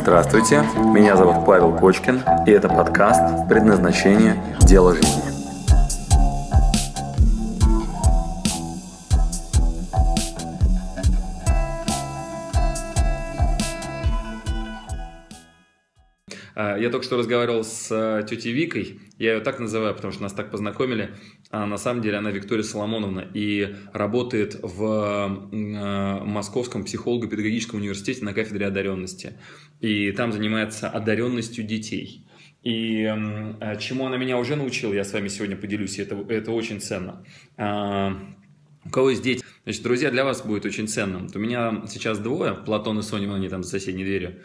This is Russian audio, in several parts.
Здравствуйте, меня зовут Павел Кочкин, и это подкаст «Предназначение. Дело жизни». А, Я только что разговаривал с э, тетей Викой, я ее так называю, потому что нас так познакомили. А на самом деле она Виктория Соломоновна и работает в э, Московском психолого-педагогическом университете на кафедре одаренности. И там занимается одаренностью детей. И э, чему она меня уже научила, я с вами сегодня поделюсь, и это, это очень ценно. А, у кого есть дети? Значит, друзья, для вас будет очень ценным. Вот у меня сейчас двое, Платон и Соня, они там за соседней дверью.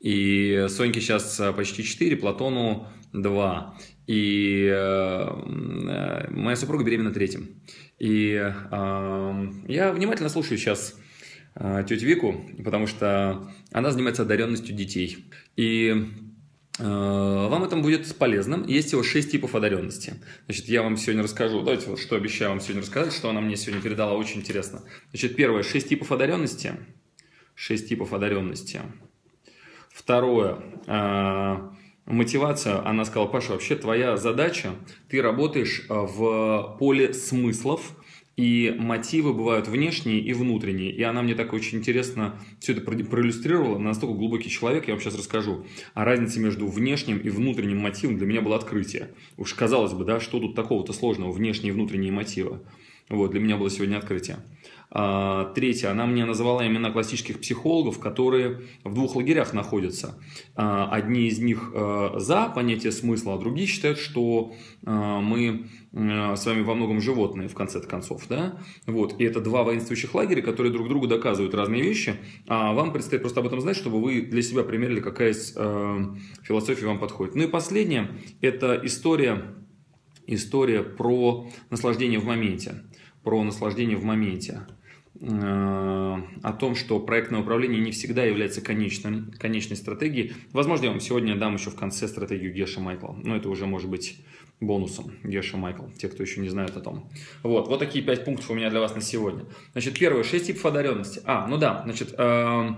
И Соньке сейчас почти 4, Платону 2. И э, моя супруга беременна третьим. И э, я внимательно слушаю сейчас э, тетю Вику, потому что она занимается одаренностью детей. И э, вам это будет полезно. Есть всего 6 типов одаренности. Значит, я вам сегодня расскажу. Давайте вот что обещаю вам сегодня рассказать, что она мне сегодня передала, очень интересно. Значит, первое, 6 типов одаренности. 6 типов одаренности. Второе, э, мотивация. Она сказала, Паша, вообще твоя задача, ты работаешь э, в поле смыслов, и мотивы бывают внешние и внутренние. И она мне так очень интересно все это проиллюстрировала. Настолько глубокий человек, я вам сейчас расскажу. А разница между внешним и внутренним мотивом для меня было открытие. Уж казалось бы, да, что тут такого-то сложного, внешние и внутренние мотивы. Вот, для меня было сегодня открытие. А, третье, она мне называла имена классических психологов, которые в двух лагерях находятся. А, одни из них э, за понятие смысла, а другие считают, что э, мы э, с вами во многом животные, в конце концов. Да? Вот. И это два воинствующих лагеря, которые друг другу доказывают разные вещи. А вам предстоит просто об этом знать, чтобы вы для себя примерили, какая из философия вам подходит. Ну и последнее, это история, история про наслаждение в моменте. Про наслаждение в моменте. Э, о том, что проектное управление не всегда является конечным, конечной стратегией. Возможно, я вам сегодня дам еще в конце стратегию Геша Майкла, но это уже может быть бонусом Геша Майкл, те, кто еще не знает о том. Вот, вот такие пять пунктов у меня для вас на сегодня. Значит, первое, шесть типов одаренности. А, ну да, значит, э,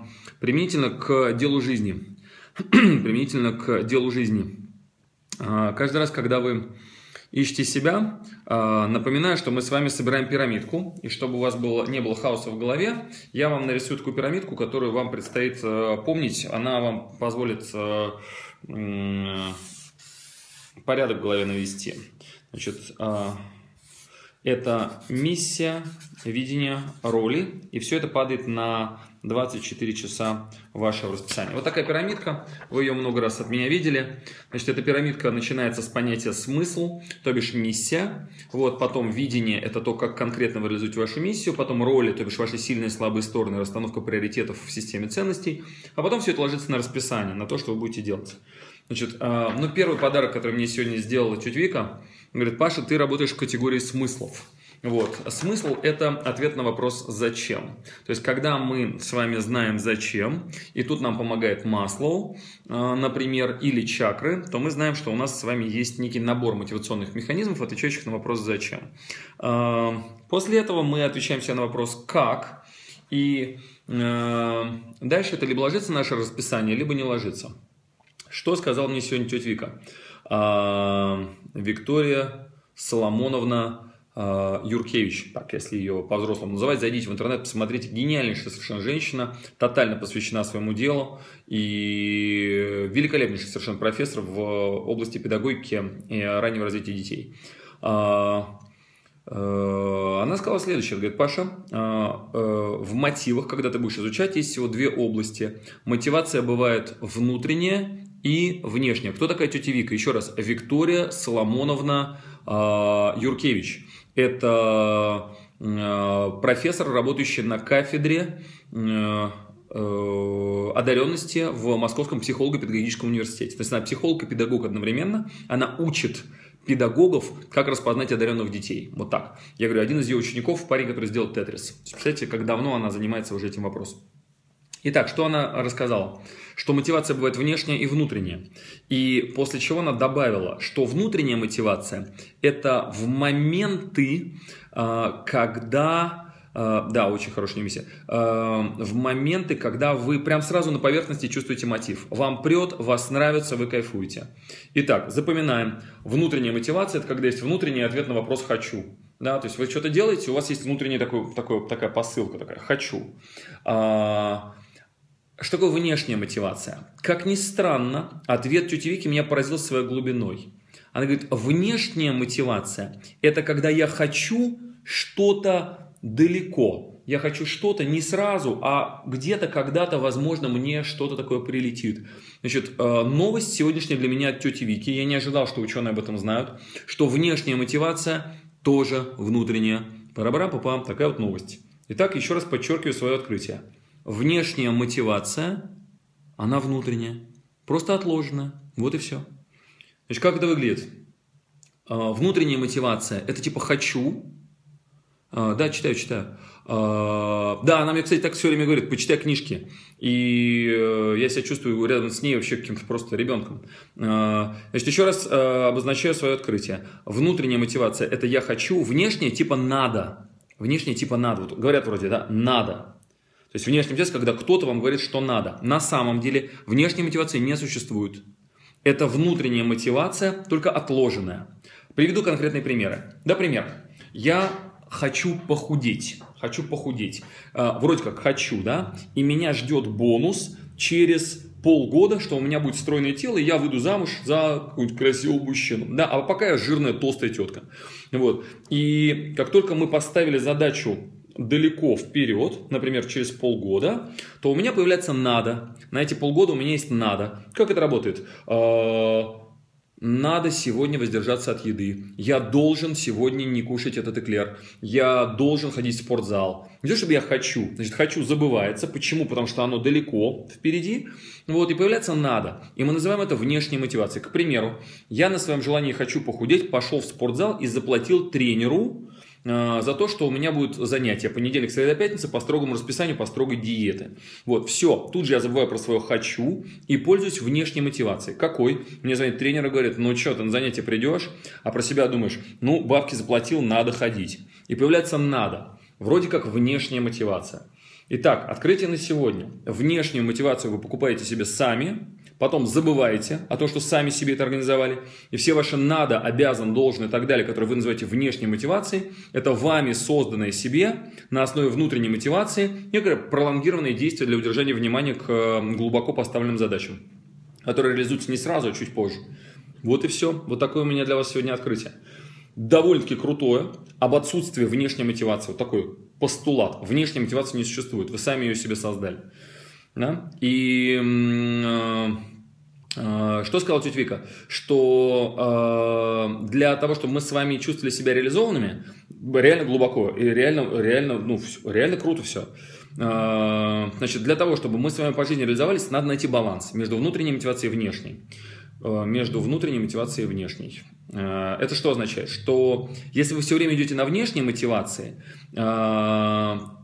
применительно к делу жизни. применительно к делу жизни. Э, каждый раз, когда вы ищите себя. А, напоминаю, что мы с вами собираем пирамидку, и чтобы у вас было, не было хаоса в голове, я вам нарисую такую пирамидку, которую вам предстоит э, помнить. Она вам позволит э, порядок в голове навести. Значит, а, это миссия, видение, роли, и все это падает на 24 часа вашего расписания. Вот такая пирамидка, вы ее много раз от меня видели. Значит, эта пирамидка начинается с понятия смысл, то бишь миссия. Вот, потом видение, это то, как конкретно вы реализуете вашу миссию. Потом роли, то бишь ваши сильные и слабые стороны, расстановка приоритетов в системе ценностей. А потом все это ложится на расписание, на то, что вы будете делать. Значит, э, ну, первый подарок, который мне сегодня сделала тетя Вика, говорит, Паша, ты работаешь в категории смыслов. Вот. Смысл – это ответ на вопрос «зачем?». То есть, когда мы с вами знаем «зачем», и тут нам помогает Маслоу, э, например, или чакры, то мы знаем, что у нас с вами есть некий набор мотивационных механизмов, отвечающих на вопрос «зачем?». Э, после этого мы отвечаем себе на вопрос «как?», и дальше это либо ложится наше расписание, либо не ложится. Что сказал мне сегодня тетя Вика? Виктория Соломоновна Э, Юркевич, так если ее по-взрослому называть, зайдите в интернет, посмотрите, гениальнейшая совершенно женщина, тотально посвящена своему делу и великолепнейший совершенно профессор в области педагогики и раннего развития детей. А, э, она сказала следующее, говорит, Паша, э, в мотивах, когда ты будешь изучать, есть всего две области. Мотивация бывает внутренняя и внешняя. Кто такая тетя Вика? Еще раз, Виктория Соломоновна Юркевич. Это э, профессор, работающий на кафедре э, э, одаренности в Московском психолого-педагогическом университете. То есть она психолог и педагог одновременно. Она учит педагогов, как распознать одаренных детей. Вот так. Я говорю, один из ее учеников, парень, который сделал тетрис. Представляете, как давно она занимается уже этим вопросом. Итак, что она рассказала? Что мотивация бывает внешняя и внутренняя. И после чего она добавила, что внутренняя мотивация – это в моменты, а, когда Uh, да, очень хорошая миссия. Uh, в моменты, когда вы прям сразу на поверхности чувствуете мотив. Вам прет, вас нравится, вы кайфуете. Итак, запоминаем. Внутренняя мотивация – это когда есть внутренний ответ на вопрос «хочу». Да, то есть вы что-то делаете, у вас есть внутренняя такой, такой, такая посылка, такая «хочу». Что такое внешняя мотивация? Как ни странно, ответ тети Вики меня поразил своей глубиной. Она говорит, внешняя мотивация – это когда я хочу что-то далеко. Я хочу что-то не сразу, а где-то когда-то, возможно, мне что-то такое прилетит. Значит, э, новость сегодняшняя для меня от тети Вики. Я не ожидал, что ученые об этом знают. Что внешняя мотивация тоже внутренняя. Пара-пара-папам, такая вот новость. Итак, еще раз подчеркиваю свое открытие. Внешняя мотивация, она внутренняя. Просто отложенная. Вот и все. Значит, как это выглядит? А, внутренняя мотивация – это типа «хочу». А, да, читаю, читаю. А, да, она мне, кстати, так все время говорит, почитай книжки. И э, я себя чувствую рядом с ней вообще каким-то просто ребенком. Значит, еще раз обозначаю свое открытие. Внутренняя мотивация – это «я хочу», внешняя типа «надо». Внешняя типа «надо». Вот говорят вроде, да, «надо». То есть внешняя мотивация, когда кто-то вам говорит, что надо. На самом деле внешней мотивации не существует. Это внутренняя мотивация, только отложенная. Приведу конкретные примеры. Например, я хочу похудеть. Хочу похудеть. А, вроде как хочу, да? И меня ждет бонус через полгода, что у меня будет стройное тело, и я выйду замуж за какую-нибудь красивого мужчину. Да, а пока я жирная, толстая тетка. Вот. И как только мы поставили задачу далеко вперед, например, через полгода, то у меня появляется надо. На эти полгода у меня есть надо. Как это работает? А, надо сегодня воздержаться от еды. Я должен сегодня не кушать этот эклер. Я должен ходить в спортзал. Не то, чтобы я хочу. Значит, хочу забывается. Почему? Потому что оно далеко впереди. Вот, и появляется надо. И мы называем это внешней мотивацией. К примеру, я на своем желании хочу похудеть, пошел в спортзал и заплатил тренеру за то, что у меня будет занятие понедельник, среда, пятница по строгому расписанию, по строгой диеты. Вот, все. Тут же я забываю про свое «хочу» и пользуюсь внешней мотивацией. Какой? Мне звонит тренер и говорит, ну что, ты на занятие придешь, а про себя думаешь, ну, бабки заплатил, надо ходить. И появляется «надо». Вроде как внешняя мотивация. Итак, открытие на сегодня. Внешнюю мотивацию вы покупаете себе сами, потом забываете о том, что сами себе это организовали, и все ваши надо, обязан, должен и так далее, которые вы называете внешней мотивацией, это вами созданное себе на основе внутренней мотивации некое пролонгированное действие для удержания внимания к глубоко поставленным задачам, которые реализуются не сразу, а чуть позже. Вот и все. Вот такое у меня для вас сегодня открытие. Довольно-таки крутое, об отсутствии внешней мотивации. Вот такой постулат. Внешней мотивации не существует. Вы сами ее себе создали. Да? И э, э, что сказала тетя Вика? Что э, для того, чтобы мы с вами чувствовали себя реализованными, реально глубоко и реально, реально, ну, реально круто все. Значит, для того, чтобы мы с вами по жизни реализовались, надо найти баланс между внутренней мотивацией и внешней. Между внутренней мотивацией и внешней. Это что означает? Что если вы все время идете на внешней мотивации,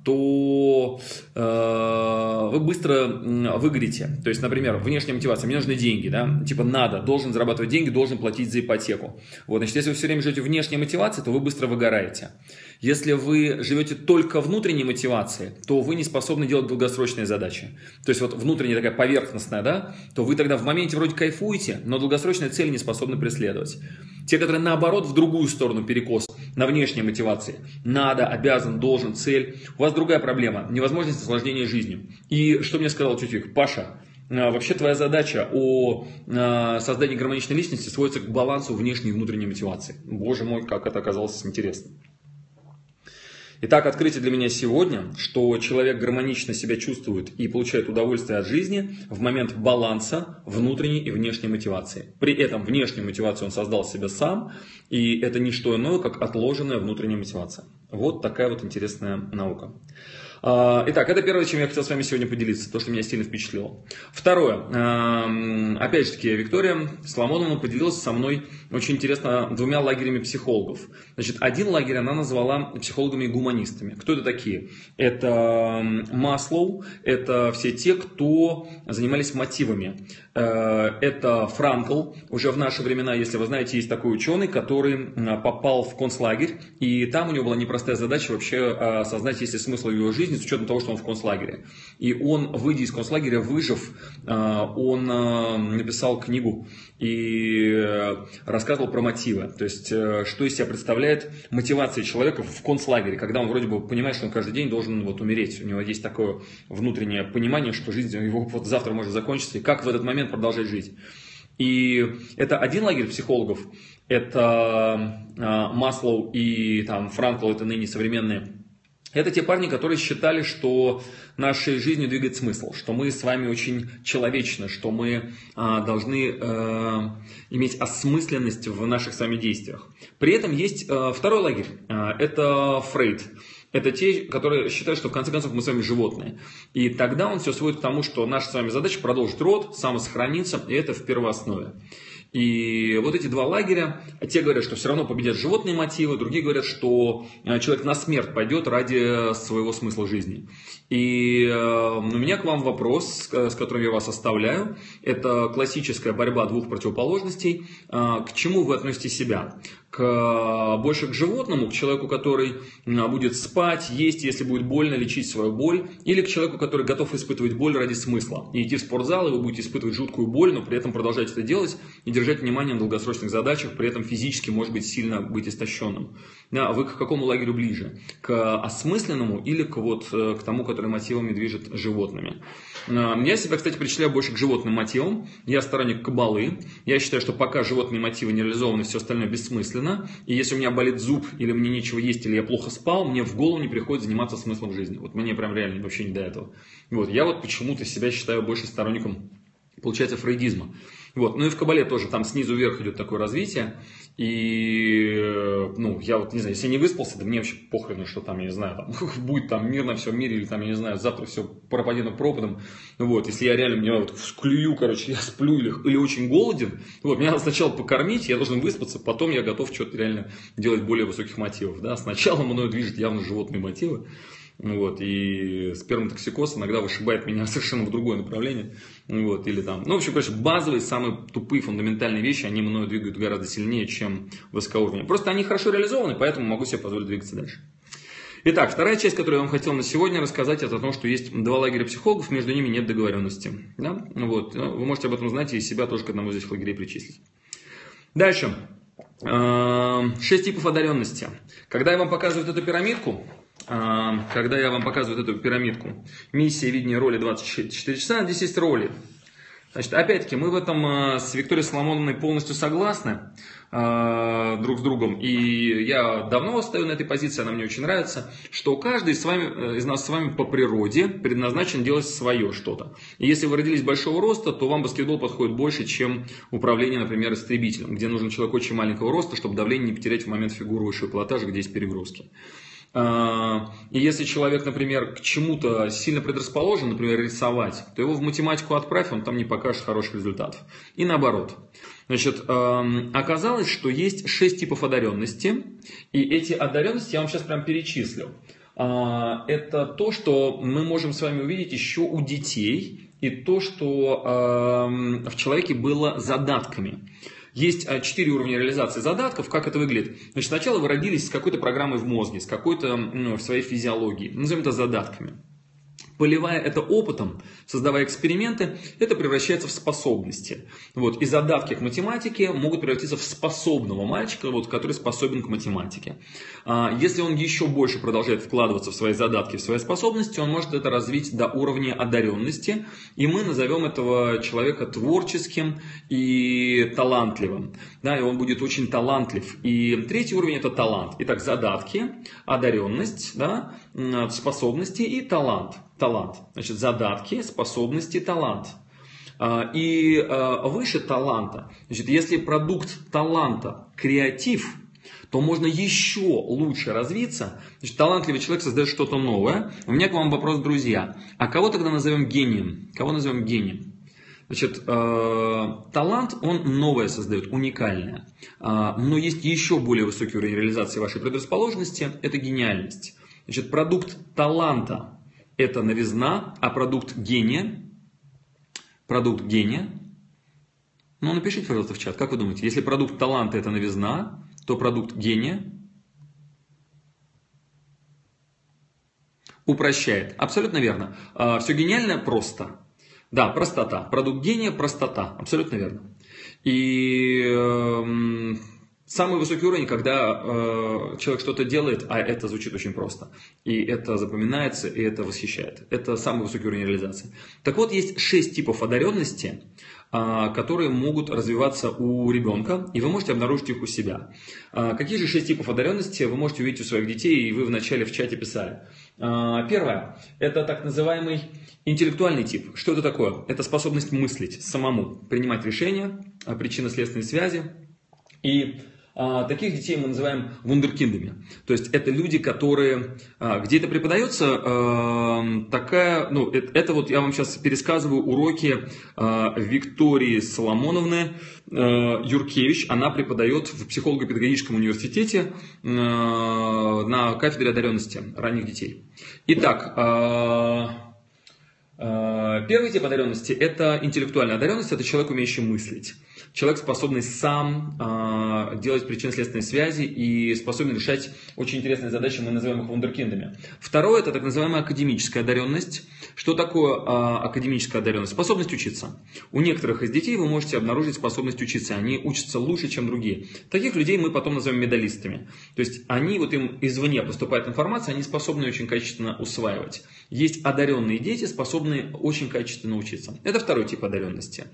то э, вы быстро выгорите. То есть, например, внешняя мотивация, мне нужны деньги, да, типа надо, должен зарабатывать деньги, должен платить за ипотеку. Вот, значит, если вы все время живете внешней мотивацией, то вы быстро выгораете. Если вы живете только внутренней мотивацией, то вы не способны делать долгосрочные задачи. То есть вот внутренняя такая поверхностная, да, то вы тогда в моменте вроде кайфуете, но долгосрочные цели не способны преследовать. Те, которые наоборот в другую сторону перекос, на внешней мотивации. Надо, обязан, должен, цель. У вас другая проблема. Невозможность осложнения жизнью. И что мне сказал Чутик? Паша, а, Вообще твоя задача о а, создании гармоничной личности сводится к балансу внешней и внутренней мотивации. Боже мой, как это оказалось интересно. Итак, открытие для меня сегодня, что человек гармонично себя чувствует и получает удовольствие от жизни в момент баланса внутренней и внешней мотивации. При этом внешнюю мотивацию он создал себе сам, и это не что иное, как отложенная внутренняя мотивация. Вот такая вот интересная наука. А, итак, это первое, чем я хотел с вами сегодня поделиться, то, что меня сильно впечатлило. Второе. Опять же таки, Виктория Соломоновна поделилась со мной очень интересно двумя лагерями психологов. Значит, один лагерь она назвала психологами-гуманистами. Кто это такие? Это Маслоу, это все те, кто занимались мотивами. Э, это Франкл, уже в наши времена, если вы знаете, есть такой ученый, который попал в концлагерь, и там у него была непростая задача вообще осознать, есть ли смысл его жизни, с учетом того, что он в концлагере. И он, выйдя из концлагеря, выжив, э, он э, написал книгу и рассказывал про мотивы. То есть, что из себя представляет мотивация человека в концлагере, когда он вроде бы понимает, что он каждый день должен вот умереть. У него есть такое внутреннее понимание, что жизнь его вот завтра может закончиться, и как в этот момент продолжать жить. И это один лагерь психологов, это э, Маслоу и там Франкл, это ныне современные. Это те парни, которые считали, что нашей жизнью двигает смысл, что мы с вами очень человечны, что мы э, должны э, иметь осмысленность в наших с вами действиях. При этом есть э, второй лагерь, э, это Фрейд. Это те, которые считают, что в конце концов мы с вами животные. И тогда он все сводит к тому, что наша с вами задача продолжить род, самосохраниться, и это в первооснове. И вот эти два лагеря, те говорят, что все равно победят животные мотивы, другие говорят, что э, человек на смерть пойдет ради своего смысла жизни. И э, у меня к вам вопрос, с которым я вас оставляю. Это классическая борьба двух противоположностей. Э, к чему вы относите себя? К, больше к животному, к человеку, который будет спать, есть, если будет больно, лечить свою боль, или к человеку, который готов испытывать боль ради смысла. И идти в спортзал, и вы будете испытывать жуткую боль, но при этом продолжать это делать и держать внимание на долгосрочных задачах, при этом физически, может быть, сильно быть истощенным. А вы к какому лагерю ближе? К осмысленному или к, вот, э, к тому, который мотивами движет животными? А, я себя, кстати, причисляю больше к животным мотивам. Я сторонник кабалы. Я считаю, что пока животные мотивы не реализованы, все остальное бессмысленно. И если у меня болит зуб, или мне нечего есть, или я плохо спал, мне в голову не приходит заниматься смыслом жизни. Вот мне прям реально вообще не до этого. Вот. Я вот почему-то себя считаю больше сторонником, получается, фрейдизма. Вот. Ну и в Кабале тоже там снизу вверх идет такое развитие. И, ну, я вот, не знаю, если не выспался, да мне вообще похрену, что там, я не знаю, там, будет там мир на всем мире, или там, я не знаю, завтра все пропадет пропадом. Вот, если я реально, меня вот клюю, короче, я сплю или, или очень голоден, вот, меня надо сначала покормить, я должен выспаться, потом я готов что-то реально делать более высоких мотивов, да. Сначала мною движет явно животные мотивы, вот, и сперматоксикоз иногда вышибает меня совершенно в другое направление. Вот, или там, ну, в общем, короче, базовые, самые тупые, фундаментальные вещи, они мною двигают гораздо сильнее, чем высокоуровневые. Просто они хорошо реализованы, поэтому могу себе позволить двигаться дальше. Итак, вторая часть, которую я вам хотел на сегодня рассказать, это о том, что есть два лагеря психологов, между ними нет договоренности. Да? Вот. Вы можете об этом знать и себя тоже к одному из этих лагерей причислить. Дальше. Эм, шесть типов одаренности. Когда я вам показываю эту пирамидку, когда я вам показываю эту пирамидку. Миссия, видение, роли 24 часа. Здесь есть роли. Значит, опять-таки, мы в этом а, с Викторией Соломоновной полностью согласны э, друг с другом. И я давно стою на этой позиции, она мне очень нравится, что каждый из, вами, э, из нас с вами по природе предназначен делать свое что-то. И если вы родились большого роста, то вам баскетбол подходит больше, чем управление, например, истребителем, где нужен человек очень маленького роста, чтобы давление не потерять в момент фигурующего пилотажа, где есть перегрузки. А, и если человек, например, к чему-то сильно предрасположен, например, рисовать, то его в математику отправь, он там не покажет хороших результатов. И наоборот. Значит, оказалось, что есть шесть типов одаренности, и эти одаренности я вам сейчас прям перечислю. А, это то, что мы можем с вами увидеть еще у детей, и то, что в человеке было задатками. Есть а, четыре уровня реализации задатков. Как это выглядит? Значит, сначала вы родились с какой-то программой в мозге, с какой-то ну, в своей физиологией. Назовем это задатками. Поливая это опытом, создавая эксперименты, это превращается в способности. Вот. И задатки к математике могут превратиться в способного мальчика, вот, который способен к математике. А, если он еще больше продолжает вкладываться в свои задатки, в свои способности, он может это развить до уровня одаренности. И мы назовем этого человека творческим и талантливым. Да, и он будет очень талантлив. И третий уровень это талант. Итак, задатки, одаренность, да, способности и талант талант. Значит, задатки, способности, талант. А, и а, выше таланта, значит, если продукт таланта креатив, то можно еще лучше развиться. Значит, талантливый человек создает что-то новое. У меня к вам вопрос, друзья. А кого тогда назовем гением? Кого назовем гением? Значит, э, талант, он новое создает, уникальное. Но есть еще более высокий уровень реализации вашей предрасположенности, это гениальность. Значит, продукт таланта – это новизна, а продукт гения, продукт гения, ну напишите, пожалуйста, в чат, как вы думаете, если продукт таланта – это новизна, то продукт гения упрощает. Абсолютно верно. Э, Все гениальное просто. Да, простота. Продукт гения – простота. Абсолютно верно. И э, самый высокий уровень, когда э, человек что-то делает, а это звучит очень просто. И это запоминается, и это восхищает. Это самый высокий уровень реализации. Так вот, есть шесть типов одаренности, э, которые могут развиваться у ребенка, и вы можете обнаружить их у себя. Э, какие же шесть типов одаренности вы можете увидеть у своих детей, и вы вначале в чате писали. Э, первое – это так называемый Интеллектуальный тип. Что это такое? Это способность мыслить самому, принимать решения, причинно-следственные связи. И таких детей мы называем вундеркиндами. То есть это люди, которые... А, где это преподается, а, такая... Ну, это, это вот я вам сейчас пересказываю уроки а, Виктории Соломоновны а, Юркевич. Она преподает в психолого-педагогическом университете а, на кафедре одаренности ранних детей. Итак... А, первый тип одаренности – это интеллектуальная одаренность, это человек, умеющий мыслить. Человек, способный сам э, делать причинно-следственные связи и способен решать очень интересные задачи, мы называем их вундеркиндами. Второе – это так называемая академическая одаренность. Что такое э, академическая одаренность? Способность учиться. У некоторых из детей вы можете обнаружить способность учиться. Они учатся лучше, чем другие. Таких людей мы потом назовем медалистами. То есть они, вот им извне поступает информация, они способны очень качественно усваивать. Есть одаренные дети, способные очень качественно учиться. Это второй тип одаренности.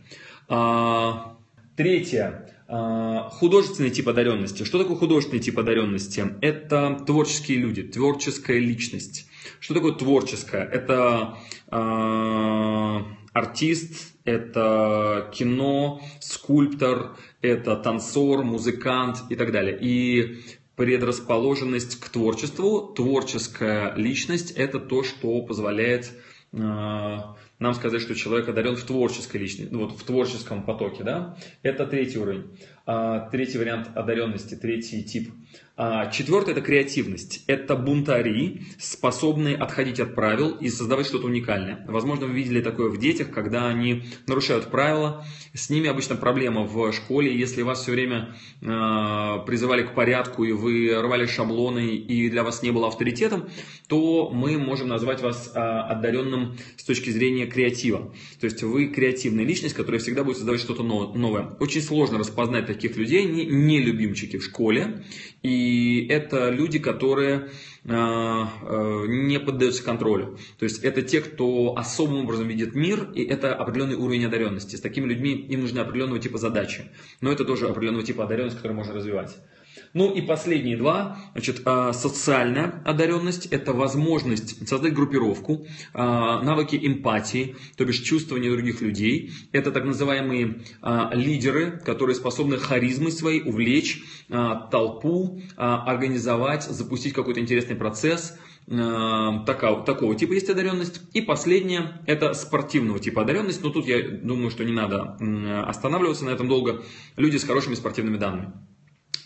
А, третье. А, художественный тип одаренности. Что такое художественный тип одаренности? Это творческие люди, творческая личность. Что такое творческое? Это э, артист, это кино, скульптор, это танцор, музыкант и так далее. И предрасположенность к творчеству, творческая личность – это то, что позволяет э, нам сказать, что человек одарен в творческой личности, ну, вот в творческом потоке, да? Это третий уровень. А, третий вариант одаренности, третий тип. А, четвертый – это креативность. Это бунтари, способные отходить от правил и создавать что-то уникальное. Возможно, вы видели такое в детях, когда они нарушают правила. С ними обычно проблема в школе. Если вас все время а, призывали к порядку, и вы рвали шаблоны, и для вас не было авторитетом, то мы можем назвать вас одаренным с точки зрения креатива. То есть вы креативная личность, которая всегда будет создавать что-то новое. Очень сложно распознать таких людей, не, не любимчики в школе. И это люди, которые э, э, не поддаются контролю. То есть это те, кто особым образом видит мир, и это определенный уровень одаренности. С такими людьми им нужны определенного типа задачи. Но это тоже определенного типа одаренность, которую можно развивать. Ну и последние два, значит, а, социальная одаренность – это возможность создать группировку, а, навыки эмпатии, то бишь чувствования других людей. Это так называемые а, лидеры, которые способны харизмой своей увлечь толпу, организовать, запустить какой-то интересный процесс – такого, такого типа есть одаренность. И последнее – это спортивного типа одаренность. Но тут я думаю, что не надо останавливаться на этом долго. Люди с хорошими спортивными данными.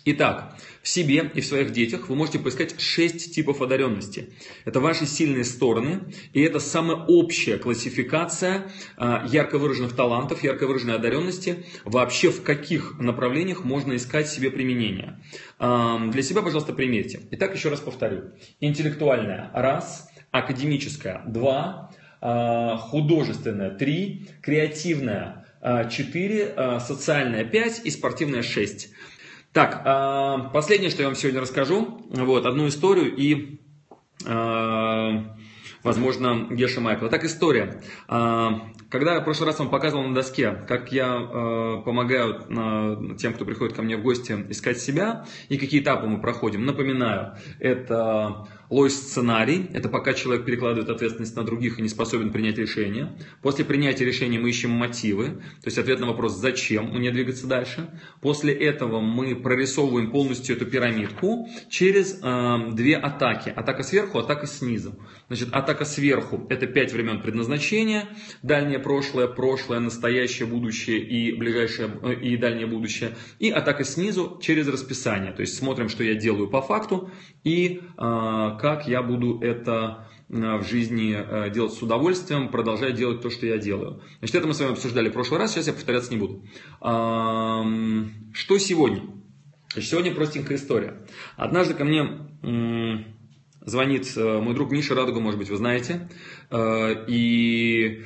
Итак, в себе и в своих детях вы можете поискать шесть типов одаренности. Это ваши сильные стороны, и это самая общая классификация а, ярко выраженных талантов, ярко выраженной одаренности, вообще в каких направлениях можно искать себе применение. А, для себя, пожалуйста, примерьте. Итак, еще раз повторю. Интеллектуальная – раз, академическая – два, а, художественная – три, креативная – 4, социальная 5 и спортивная 6. Так, а, последнее, что я вам сегодня расскажу, вот, одну историю и а, возможно, Геша Майкла. Так история. А, когда я в прошлый раз вам показывал на доске, как я помогаю тем, кто приходит ко мне в гости, искать себя и какие этапы мы проходим, напоминаю, это Лось сценарий – это пока человек перекладывает ответственность на других и не способен принять решение. После принятия решения мы ищем мотивы, то есть ответ на вопрос «зачем мне двигаться дальше?». После этого мы прорисовываем полностью эту пирамидку через э, две атаки. Атака сверху, атака снизу. Значит, атака сверху – это пять времен предназначения, дальнее прошлое, прошлое, настоящее, будущее и ближайшее э, и дальнее будущее. И атака снизу через расписание. То есть смотрим, что я делаю по факту и э, как я буду это э, в жизни э, делать с удовольствием, продолжая делать то, что я делаю. Значит, это мы с вами обсуждали в прошлый раз, сейчас я повторяться не буду. Что сегодня? Сегодня простенькая история. Однажды ко мне звонит э, мой друг Миша Радуга, может быть, вы знаете, и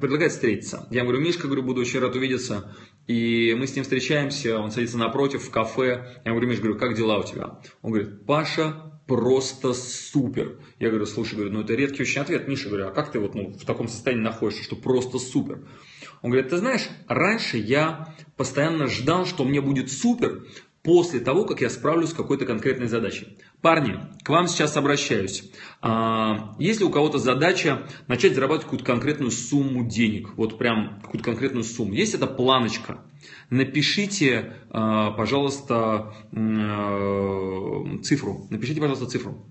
предлагает встретиться. Я говорю, Мишка, говорю, буду очень рад увидеться. И мы с ним встречаемся, он садится напротив в кафе. Я говорю, Миш, говорю, как дела у тебя? Он говорит, Паша, просто супер. Я говорю, слушай, говорю, ну это редкий очень ответ. Миша, говорю, а как ты вот ну, в таком состоянии находишься, что просто супер? Он говорит, ты знаешь, раньше я постоянно ждал, что мне будет супер, после того, как я справлюсь с какой-то конкретной задачей. Парни, к вам сейчас обращаюсь. А, если у кого-то задача начать зарабатывать какую-то конкретную сумму денег, вот прям какую-то конкретную сумму, есть эта планочка, напишите, а, пожалуйста, а, цифру. Напишите, пожалуйста, цифру.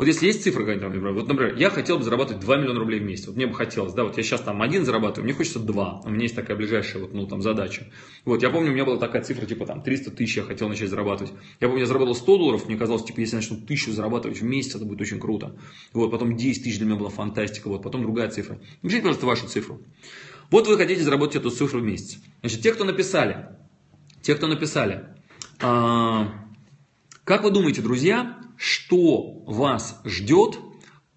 Вот если есть цифра какая-то, вот, например, я хотел бы зарабатывать 2 миллиона рублей в месяц. Вот мне бы хотелось, да, вот я сейчас там один зарабатываю, мне хочется 2. У меня есть такая ближайшая вот, ну, там, задача. Вот, я помню, у меня была такая цифра, типа, там, 300 тысяч я хотел начать зарабатывать. Я помню, я заработал 100 долларов, мне казалось, типа, если я начну тысячу зарабатывать в месяц, это будет очень круто. Вот, потом 10 тысяч для меня была фантастика, вот, потом другая цифра. Напишите, пожалуйста, вашу цифру. Вот вы хотите заработать эту цифру в месяц. Значит, те, кто написали, те, кто написали, а, как вы думаете, друзья, что вас ждет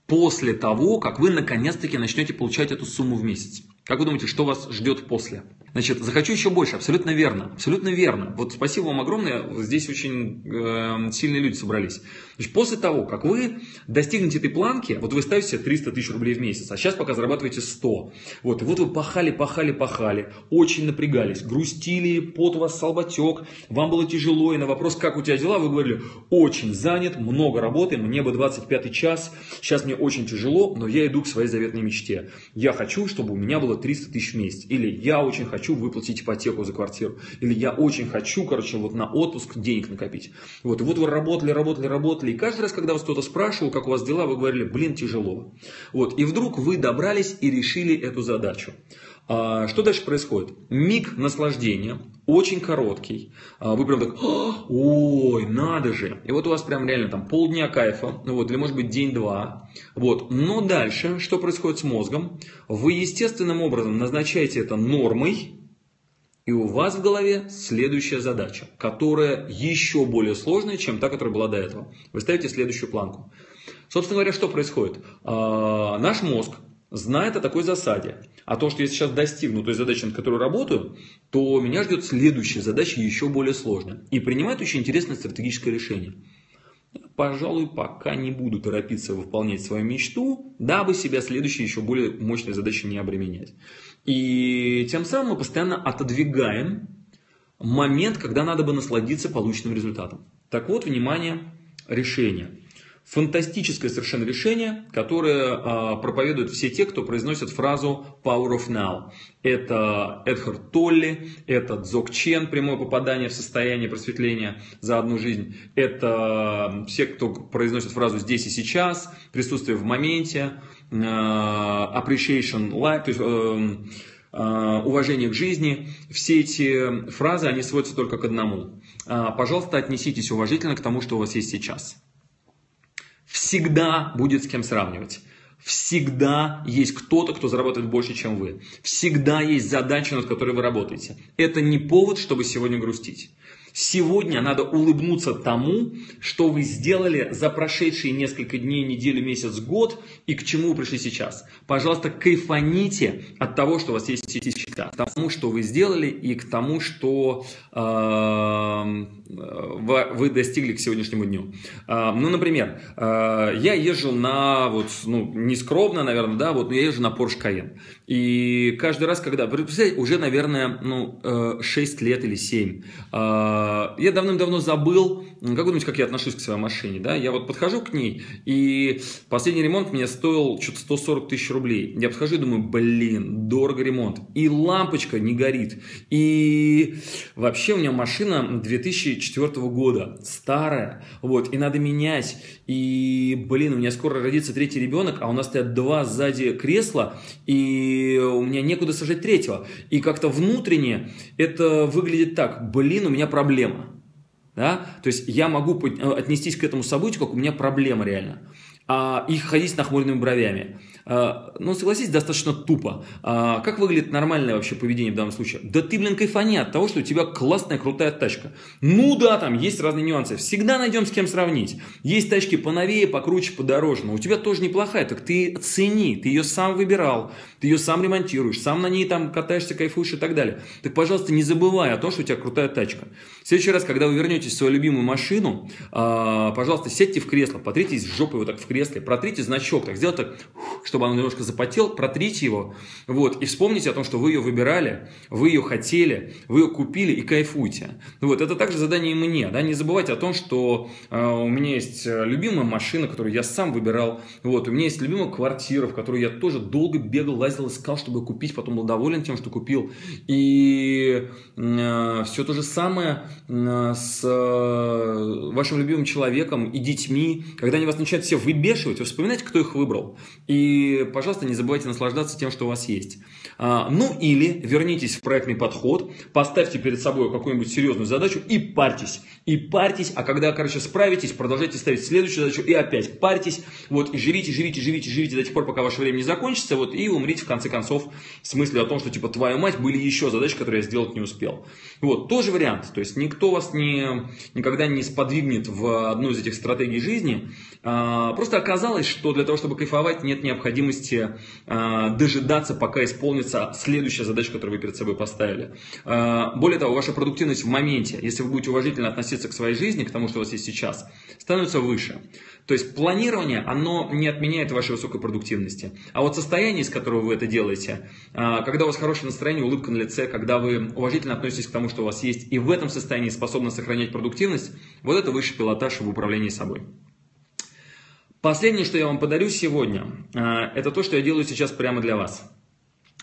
после того, как вы наконец-таки начнете получать эту сумму в месяц. Как вы думаете, что вас ждет после? Значит, захочу еще больше, абсолютно верно, абсолютно верно. Вот спасибо вам огромное, здесь очень э, сильные люди собрались. Значит, после того, как вы достигнете этой планки, вот вы ставите себе 300 тысяч рублей в месяц, а сейчас пока зарабатываете 100. Вот, и вот вы пахали, пахали, пахали, очень напрягались, грустили, пот у вас салботек, вам было тяжело, и на вопрос, как у тебя дела, вы говорили, очень занят, много работы, мне бы 25 час, сейчас мне очень тяжело, но я иду к своей заветной мечте. Я хочу, чтобы у меня было 300 тысяч в месяц, или я очень хочу хочу выплатить ипотеку за квартиру. Или я очень хочу, короче, вот на отпуск денег накопить. Вот, и вот вы работали, работали, работали. И каждый раз, когда вас кто-то спрашивал, как у вас дела, вы говорили, блин, тяжело. Вот, и вдруг вы добрались и решили эту задачу. А, что дальше происходит? Миг наслаждения, очень короткий. А, вы прям так, ой, надо же. И вот у вас прям реально там полдня кайфа, вот, или может быть день-два. Вот. Но дальше, что происходит с мозгом? Вы естественным образом назначаете это нормой, и у вас в голове следующая задача, которая еще более сложная, чем та, которая была до этого. Вы ставите следующую планку. Собственно говоря, что происходит? А, наш мозг знает о такой засаде. А то, что я сейчас достигну той задачи, над которой работаю, то меня ждет следующая задача еще более сложная. И принимает очень интересное стратегическое решение. Пожалуй, пока не буду торопиться выполнять свою мечту, дабы себя следующей еще более мощной задачей не обременять. И тем самым мы постоянно отодвигаем момент, когда надо бы насладиться полученным результатом. Так вот, внимание, решение. Фантастическое совершенно решение, которое а, проповедуют все те, кто произносит фразу Power of Now. Это Эдхард Толли, это Дзок Чен, прямое попадание в состояние просветления за одну жизнь. Это все, кто произносит фразу здесь и сейчас, присутствие в моменте, Э, appreciation life, то есть э, э, уважение к жизни, все эти фразы, они сводятся только к одному. Пожалуйста, отнеситесь уважительно к тому, что у вас есть сейчас. Всегда будет с кем сравнивать. Всегда есть кто-то, кто зарабатывает больше, чем вы. Всегда есть задача, над которой вы работаете. Это не повод, чтобы сегодня грустить. Сегодня надо улыбнуться тому, что вы сделали за прошедшие несколько дней, неделю, месяц, год и к чему вы пришли сейчас. Пожалуйста, кайфаните от того, что у вас есть сейчас, к тому, что вы сделали и к тому, что э, вы достигли к сегодняшнему дню. Э, ну, например, э, я езжу на, вот, ну, не скромно, наверное, да, вот, но я езжу на Porsche Cayenne. И каждый раз, когда, представляете, уже, наверное, ну, 6 э, лет или 7, э, я давным-давно забыл, как вы думаете, как я отношусь к своей машине, да, я вот подхожу к ней, и последний ремонт мне стоил что-то 140 тысяч рублей. Я подхожу и думаю, блин, дорого ремонт. И лампочка не горит. И вообще у меня машина 2004 года, старая, вот, и надо менять. И, блин, у меня скоро родится третий ребенок, а у нас стоят два сзади кресла, и у меня некуда сажать третьего. И как-то внутренне это выглядит так, блин, у меня проблема. Да? То есть я могу отнестись к этому событию, как у меня проблема реально. А, и ходить с нахмуренными бровями. А, ну, согласись, достаточно тупо. А, как выглядит нормальное вообще поведение в данном случае? Да ты, блин, кайфани от того, что у тебя классная, крутая тачка. Ну да, там есть разные нюансы. Всегда найдем с кем сравнить. Есть тачки поновее, покруче, подороже. Но у тебя тоже неплохая. Так ты цени, ты ее сам выбирал, ты ее сам ремонтируешь, сам на ней там катаешься, кайфуешь и так далее. Так, пожалуйста, не забывай о том, что у тебя крутая тачка. В следующий раз, когда вы вернетесь в свою любимую машину, а, пожалуйста, сядьте в кресло, потритесь жопой вот так в кресле, протрите значок, так сделайте чтобы он немножко запотел, протрите его, вот, и вспомните о том, что вы ее выбирали, вы ее хотели, вы ее купили и кайфуйте. Вот, это также задание и мне, да, не забывайте о том, что э, у меня есть э, любимая машина, которую я сам выбирал, вот, у меня есть любимая квартира, в которую я тоже долго бегал, лазил, искал, чтобы купить, потом был доволен тем, что купил, и э, все то же самое э, с э, вашим любимым человеком и детьми, когда они вас начинают все выбешивать, вы вспоминайте, кто их выбрал, и, пожалуйста, не забывайте наслаждаться тем, что у вас есть. А, ну или вернитесь в проектный подход, поставьте перед собой какую-нибудь серьезную задачу и парьтесь. И парьтесь, а когда, короче, справитесь, продолжайте ставить следующую задачу и опять парьтесь. Вот, и живите, живите, живите, живите до тех пор, пока ваше время не закончится, вот, и умрите в конце концов с мыслью о том, что, типа, твою мать, были еще задачи, которые я сделать не успел. Вот, тоже вариант. То есть, никто вас не, никогда не сподвигнет в одну из этих стратегий жизни. А, просто оказалось, что для того, чтобы кайфовать, нет необходимости а, дожидаться, пока исполнится следующая задача, которую вы перед собой поставили. А, более того, ваша продуктивность в моменте, если вы будете уважительно относиться к своей жизни, к тому, что у вас есть сейчас, становится выше. То есть планирование, оно не отменяет вашей высокой продуктивности. А вот состояние, из которого вы это делаете, а, когда у вас хорошее настроение, улыбка на лице, когда вы уважительно относитесь к тому, что у вас есть, и в этом состоянии способны сохранять продуктивность, вот это высший пилотаж в управлении собой. Последнее, что я вам подарю сегодня, а, это то, что я делаю сейчас прямо для вас.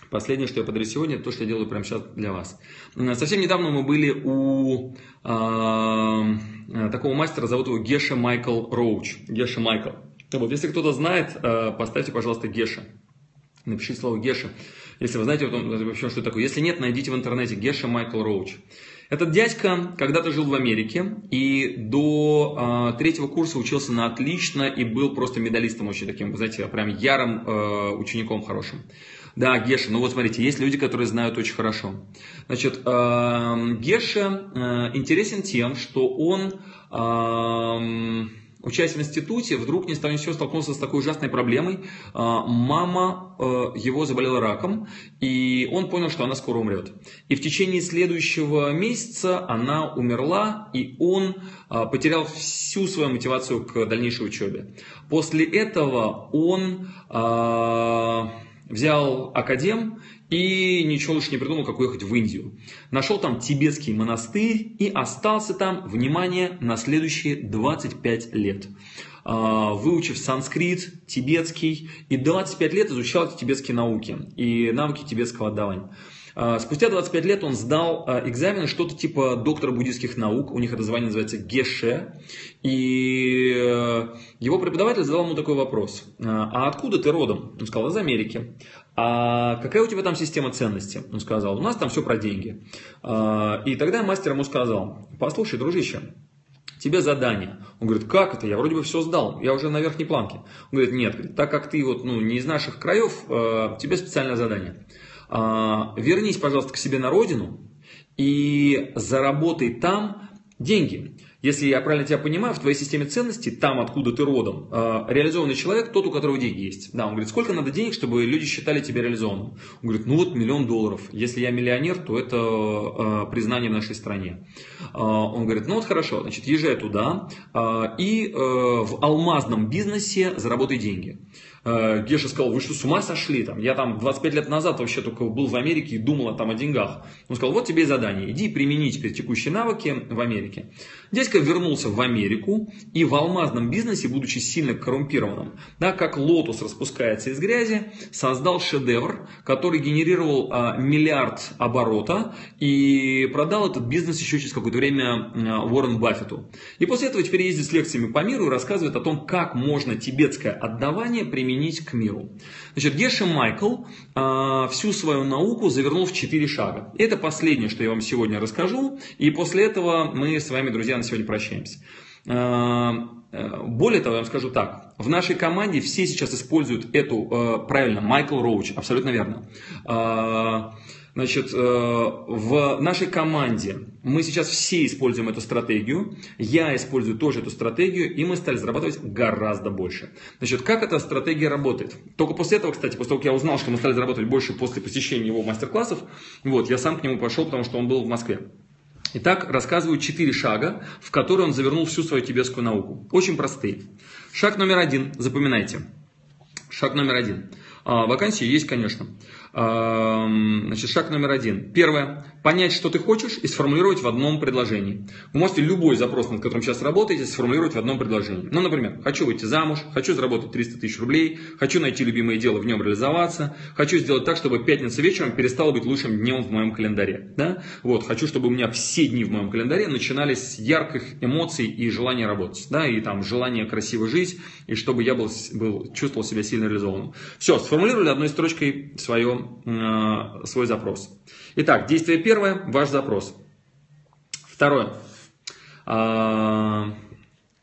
Последнее, что я подарю сегодня, это то, что я делаю прямо сейчас для вас. Совсем недавно мы были у э, такого мастера, зовут его Геша Майкл Роуч. Геша Майкл. Вот, если кто-то знает, э, поставьте, пожалуйста, Геша. Напишите слово Геша. Если вы знаете вообще, что это такое. Если нет, найдите в интернете Геша Майкл Роуч. Этот дядька когда-то жил в Америке и до э, третьего курса учился на отлично и был просто медалистом очень таким, знаете, прям ярым э, учеником хорошим. Да, Геша, ну вот смотрите, есть люди, которые знают очень хорошо. Значит, э, Геша э, интересен тем, что он... Э, учась в институте, вдруг ни с того ни сего столкнулся с такой ужасной проблемой. А, мама э, его заболела раком, и он понял, что она скоро умрет. И в течение следующего месяца она умерла, и он а, потерял всю свою мотивацию к дальнейшей учебе. После этого он а, взял академ и ничего лучше не придумал, как уехать в Индию. Нашел там тибетский монастырь и остался там, внимание, на следующие 25 лет. А, выучив санскрит, тибетский, и 25 лет изучал тибетские науки и навыки тибетского отдавания. А, спустя 25 лет он сдал а, экзамены, что-то типа доктора буддийских наук, у них это звание называется Геше, и э, его преподаватель задал ему такой вопрос, а откуда ты родом? Он сказал, из Америки. А какая у тебя там система ценностей? Он сказал, у нас там все про деньги. А, и тогда мастер ему сказал, послушай, дружище, тебе задание. Он говорит, как это? Я вроде бы все сдал, я уже на верхней планке. Он говорит, нет, так как ты вот, ну, не из наших краев, э, тебе специальное задание. А, вернись, пожалуйста, к себе на родину и заработай там Деньги. Если я правильно тебя понимаю, в твоей системе ценностей, там, откуда ты родом, э, реализованный человек тот, у которого деньги есть. Да, он говорит, сколько надо денег, чтобы люди считали тебя реализованным? Он говорит, ну вот миллион долларов. Если я миллионер, то это э, признание в нашей стране. Э, он говорит, ну вот хорошо, значит, езжай туда и в алмазном бизнесе заработай деньги. Э, Геша сказал, вы что, с ума сошли? Там, я там 25 лет назад вообще только был в Америке и думал там о деньгах. Он сказал, вот тебе задание, иди примени теперь текущие навыки в Америке. Дядька вернулся в Америку и в алмазном бизнесе, будучи сильно коррумпированным, да, как лотос распускается из грязи, создал шедевр, который генерировал а, миллиард оборота и продал этот бизнес еще через какое-то время а, Уоррен Баффету. И после этого теперь ездит с лекциями по миру и рассказывает о том, как можно тибетское отдавание применить применить к миру. Значит, Геша Майкл э, всю свою науку завернул в четыре шага. Это последнее, что я вам сегодня расскажу, и после этого мы с вами, друзья, на сегодня прощаемся. Э, более того, я вам скажу так. В нашей команде все сейчас используют эту, правильно, Майкл Роуч, абсолютно верно. Значит, э, в нашей команде мы сейчас все используем эту стратегию, я использую тоже эту стратегию, и мы стали зарабатывать гораздо больше. Значит, как эта стратегия работает? Только после этого, кстати, после того, как я узнал, что мы стали зарабатывать больше после посещения его мастер-классов, вот, я сам к нему пошел, потому что он был в Москве. Итак, рассказываю четыре шага, в которые он завернул всю свою тибетскую науку. Очень простые. Шаг номер один, запоминайте. Шаг номер один. А, вакансии есть, конечно. Значит, шаг номер один. Первое. Понять, что ты хочешь и сформулировать в одном предложении. Вы можете любой запрос, над которым сейчас работаете, сформулировать в одном предложении. Ну, например, хочу выйти замуж, хочу заработать 300 тысяч рублей, хочу найти любимое дело, в нем реализоваться, хочу сделать так, чтобы пятница вечером перестала быть лучшим днем в моем календаре. Да? Вот, хочу, чтобы у меня все дни в моем календаре начинались с ярких эмоций и желания работать. Да? И там желание красиво жить, и чтобы я был, был, чувствовал себя сильно реализованным. Все, сформулировали одной строчкой свое Э, свой запрос. Итак, действие первое, ваш запрос. Второе. Э,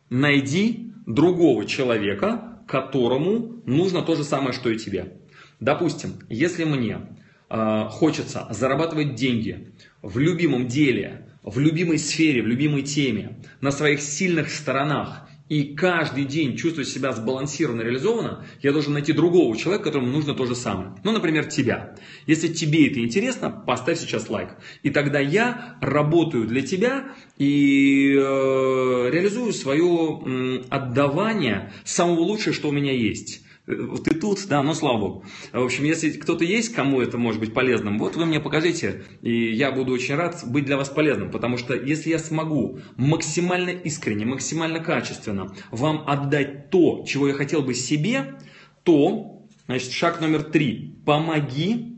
найди другого человека, которому нужно то же самое, что и тебе. Допустим, если мне э, хочется зарабатывать деньги в любимом деле, в любимой сфере, в любимой теме, на своих сильных сторонах, и каждый день чувствовать себя сбалансированно, реализованно, я должен найти другого человека, которому нужно то же самое. Ну, например, тебя. Если тебе это интересно, поставь сейчас лайк. И тогда я работаю для тебя и э, реализую свое э, отдавание самого лучшего, что у меня есть ты тут, да, ну слава богу. В общем, если кто-то есть, кому это может быть полезным, вот вы мне покажите, и я буду очень рад быть для вас полезным, потому что если я смогу максимально искренне, максимально качественно вам отдать то, чего я хотел бы себе, то, значит, шаг номер три, помоги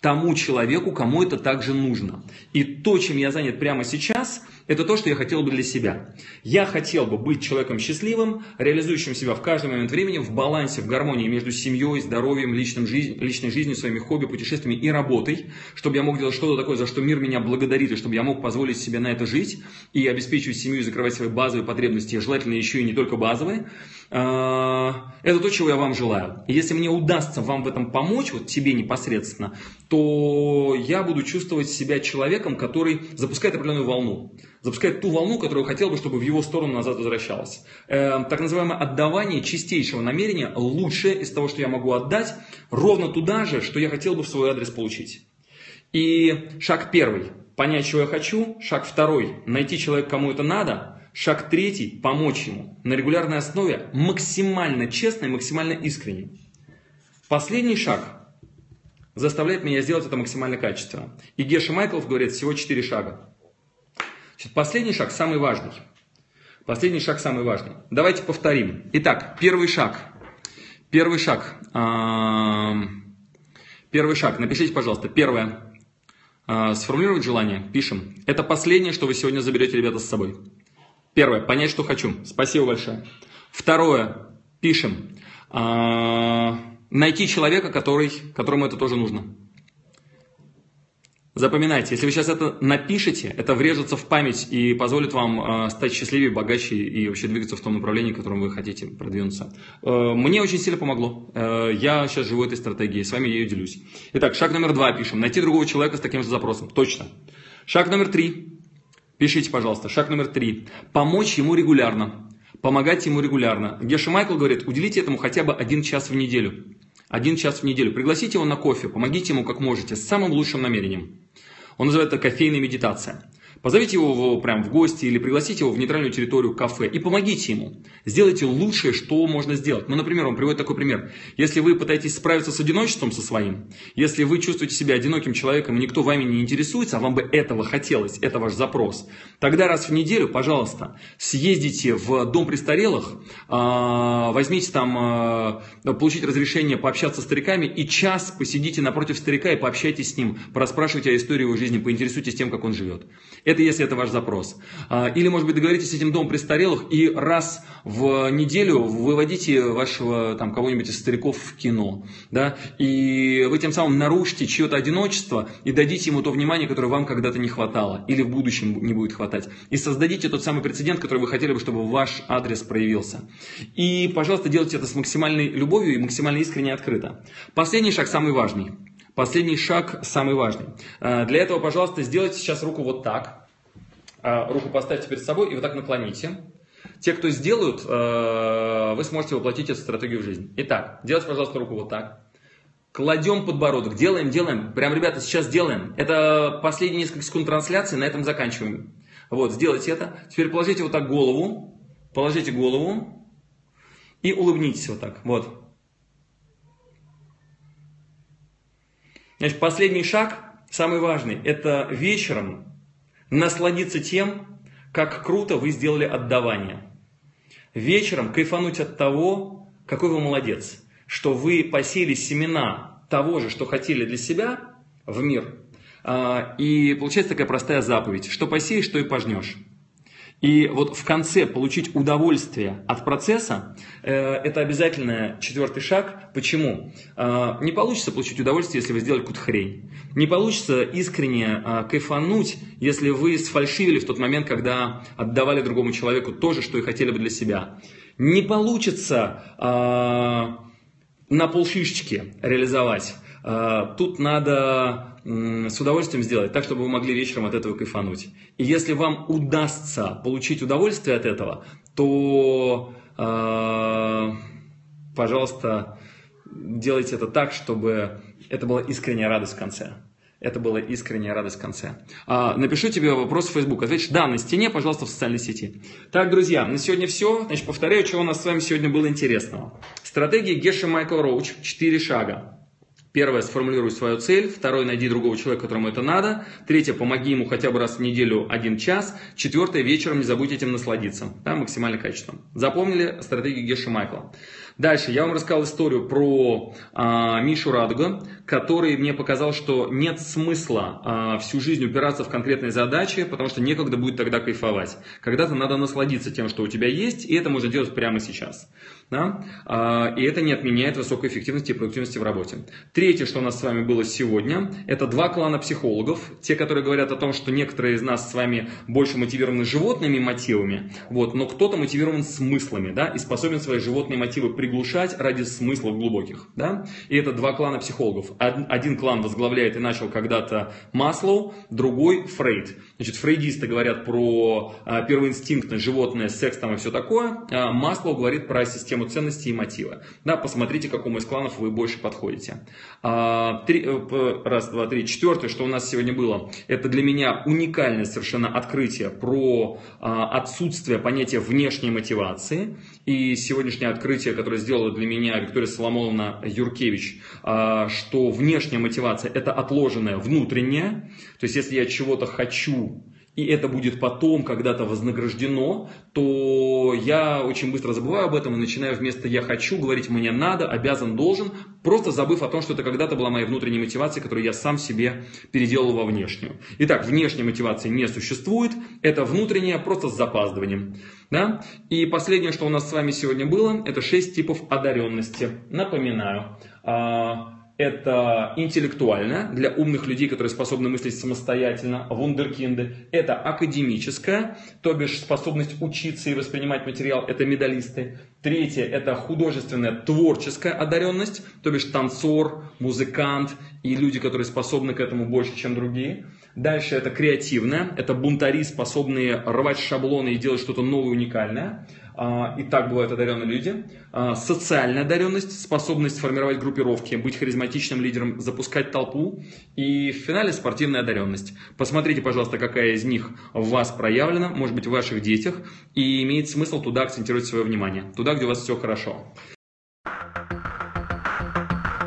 тому человеку, кому это также нужно. И то, чем я занят прямо сейчас, это то, что я хотел бы для себя. Я хотел бы быть человеком счастливым, реализующим себя в каждый момент времени, в балансе, в гармонии между семьей, здоровьем, личным жизнь, личной жизнью, своими хобби, путешествиями и работой, чтобы я мог делать что-то такое, за что мир меня благодарит, и чтобы я мог позволить себе на это жить и обеспечивать семью и закрывать свои базовые потребности, желательно еще и не только базовые. А, это то, чего я вам желаю. Если мне удастся вам в этом помочь, вот тебе непосредственно, то я буду чувствовать себя человеком, который запускает определенную волну. Запускает ту волну, которую хотел бы, чтобы в его сторону назад возвращалась. Э, так называемое отдавание чистейшего намерения лучшее из того, что я могу отдать, ровно туда же, что я хотел бы в свой адрес получить. И шаг первый – понять, чего я хочу. Шаг второй – найти человека, кому это надо – Шаг третий – помочь ему на регулярной основе, максимально честно и максимально искренне. Последний шаг заставляет меня сделать это максимально качественно. И Геша Майклов говорит всего четыре шага. Значит, последний шаг самый важный. Последний шаг самый важный. Давайте повторим. Итак, первый шаг. Первый шаг. Первый шаг. Напишите, пожалуйста. Первое. А, сформулировать желание. Пишем. Это последнее, что вы сегодня заберете, ребята, с собой. Первое, понять, что хочу. Спасибо большое. Второе, пишем. А, найти человека, который, которому это тоже нужно. Запоминайте, если вы сейчас это напишете, это врежется в память и позволит вам э, стать счастливее, богаче и вообще двигаться в том направлении, в котором вы хотите продвинуться. Э, мне очень сильно помогло. Э, я сейчас живу этой стратегией, с вами ее делюсь. Итак, шаг номер два пишем. Найти другого человека с таким же запросом. Точно. Шаг номер три. Пишите, пожалуйста. Шаг номер три. Помочь ему регулярно. Помогать ему регулярно. Геша Майкл говорит, уделите этому хотя бы один час в неделю. Один час в неделю. Пригласите его на кофе, помогите ему как можете, с самым лучшим намерением. Он называет это кофейная медитация. Позовите его прям в гости или пригласите его в нейтральную территорию кафе и помогите ему. Сделайте лучшее, что можно сделать. Ну, например, он приводит такой пример. Если вы пытаетесь справиться с одиночеством со своим, если вы чувствуете себя одиноким человеком, и никто вами не интересуется, а вам бы этого хотелось, это ваш запрос, тогда раз в неделю, пожалуйста, съездите в дом престарелых, а, возьмите там, а, получить разрешение пообщаться с стариками и час посидите напротив старика и пообщайтесь с ним, проспрашивайте о истории его жизни, поинтересуйтесь тем, как он живет. Это если это ваш запрос. А, или, может быть, договоритесь с этим домом престарелых и раз в неделю выводите вашего там кого-нибудь из стариков в кино. Да? И вы тем самым нарушите чье-то одиночество и дадите ему то внимание, которое вам когда-то не хватало или в будущем не будет хватать. И создадите тот самый прецедент, который вы хотели бы, чтобы ваш адрес проявился. И, пожалуйста, делайте это с максимальной любовью и максимально искренне и открыто. Последний шаг самый важный. Последний шаг самый важный. А, для этого, пожалуйста, сделайте сейчас руку вот так. А, руку поставьте перед собой и вот так наклоните. Те, кто сделают, а, вы сможете воплотить эту стратегию в жизнь. Итак, делайте, пожалуйста, руку вот так. Кладем подбородок. Делаем, делаем. Прям, ребята, сейчас делаем. Это последние несколько секунд трансляции, на этом заканчиваем. Вот, сделайте это. Теперь положите вот так голову. Положите голову. И улыбнитесь вот так. Вот. Значит, последний шаг, самый важный, это вечером насладиться тем, как круто вы сделали отдавание. Вечером кайфануть от того, какой вы молодец, что вы посели семена того же, что хотели для себя в мир. А, и получается такая простая заповедь, что посеешь, что и пожнешь. И вот в конце получить удовольствие от процесса, э, это обязательно четвертый шаг. Почему? Э, не получится получить удовольствие, если вы сделали какую-то хрень. Не получится искренне э, кайфануть, если вы сфальшивили в тот момент, когда отдавали другому человеку то же, что и хотели бы для себя. Не получится э, на полшишечки реализовать. Э, тут надо с удовольствием сделать, так, чтобы вы могли вечером от этого кайфануть. И если вам удастся получить удовольствие от этого, то, э, пожалуйста, делайте это так, чтобы это была искренняя радость в конце. Это была искренняя радость в конце. А, напишу тебе вопрос в Facebook. Ответишь, да, на стене, пожалуйста, в социальной сети. Так, друзья, на сегодня все. Значит, повторяю, что у нас с вами сегодня было интересного. Стратегия Геши Майкл Роуч. Четыре шага. Первое, сформулируй свою цель. Второе, найди другого человека, которому это надо. Третье, помоги ему хотя бы раз в неделю один час. Четвертое, вечером не забудь этим насладиться. Да, максимально качественно. Запомнили стратегию Геши Майкла. Дальше я вам рассказал историю про а, Мишу Радуга, который мне показал, что нет смысла а, всю жизнь упираться в конкретные задачи, потому что некогда будет тогда кайфовать. Когда-то надо насладиться тем, что у тебя есть, и это можно делать прямо сейчас. Да? А, и это не отменяет высокой эффективности и продуктивности в работе. Третье, что у нас с вами было сегодня, это два клана психологов. Те, которые говорят о том, что некоторые из нас с вами больше мотивированы животными мотивами, вот, но кто-то мотивирован смыслами да, и способен свои животные мотивы приглушать ради смыслов глубоких. Да? И это два клана психологов. Один клан возглавляет и начал когда-то Маслоу, другой Фрейд. Значит, фрейдисты говорят про а, первоинстинктное животное, секс там и все такое. А Маслоу говорит про систему ценностей и мотива. Да, посмотрите, к какому из кланов вы больше подходите. А, три, э, раз, два, три. Четвертое, что у нас сегодня было, это для меня уникальное совершенно открытие про а, отсутствие понятия внешней мотивации. И сегодняшнее открытие, которое сделала для меня Виктория Соломоновна Юркевич, а, что внешняя мотивация – это отложенная внутренняя. То есть, если я чего-то хочу, и это будет потом когда-то вознаграждено, то я очень быстро забываю об этом и начинаю вместо «я хочу» говорить «мне надо», «обязан», «должен», просто забыв о том, что это когда-то была моя внутренняя мотивация, которую я сам себе переделал во внешнюю. Итак, внешней мотивации не существует, это внутренняя просто с запаздыванием. Да? И последнее, что у нас с вами сегодня было, это 6 типов одаренности. Напоминаю, а, это интеллектуальное, для умных людей, которые способны мыслить самостоятельно, вундеркинды. Это академическое, то бишь способность учиться и воспринимать материал, это медалисты. Третье – это художественная творческая одаренность, то бишь танцор, музыкант и люди, которые способны к этому больше, чем другие. Дальше это креативное, это бунтари, способные рвать шаблоны и делать что-то новое, уникальное. А, и так бывают одаренные люди. А, социальная одаренность, способность формировать группировки, быть харизматичным лидером, запускать толпу. И в финале спортивная одаренность. Посмотрите, пожалуйста, какая из них в вас проявлена, может быть, в ваших детях. И имеет смысл туда акцентировать свое внимание. Туда, где у вас все хорошо.